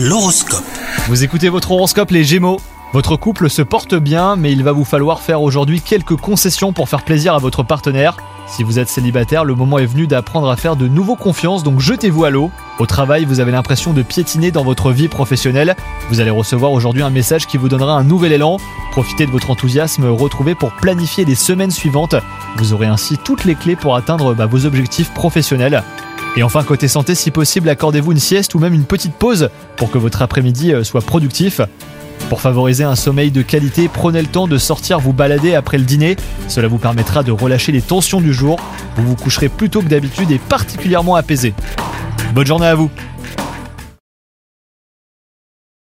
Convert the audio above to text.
L'horoscope. Vous écoutez votre horoscope les Gémeaux votre couple se porte bien, mais il va vous falloir faire aujourd'hui quelques concessions pour faire plaisir à votre partenaire. Si vous êtes célibataire, le moment est venu d'apprendre à faire de nouveaux confiances, donc jetez-vous à l'eau. Au travail, vous avez l'impression de piétiner dans votre vie professionnelle. Vous allez recevoir aujourd'hui un message qui vous donnera un nouvel élan. Profitez de votre enthousiasme retrouvé pour planifier les semaines suivantes. Vous aurez ainsi toutes les clés pour atteindre bah, vos objectifs professionnels. Et enfin, côté santé, si possible, accordez-vous une sieste ou même une petite pause pour que votre après-midi euh, soit productif. Pour favoriser un sommeil de qualité, prenez le temps de sortir vous balader après le dîner. Cela vous permettra de relâcher les tensions du jour. Vous vous coucherez plus tôt que d'habitude et particulièrement apaisé. Bonne journée à vous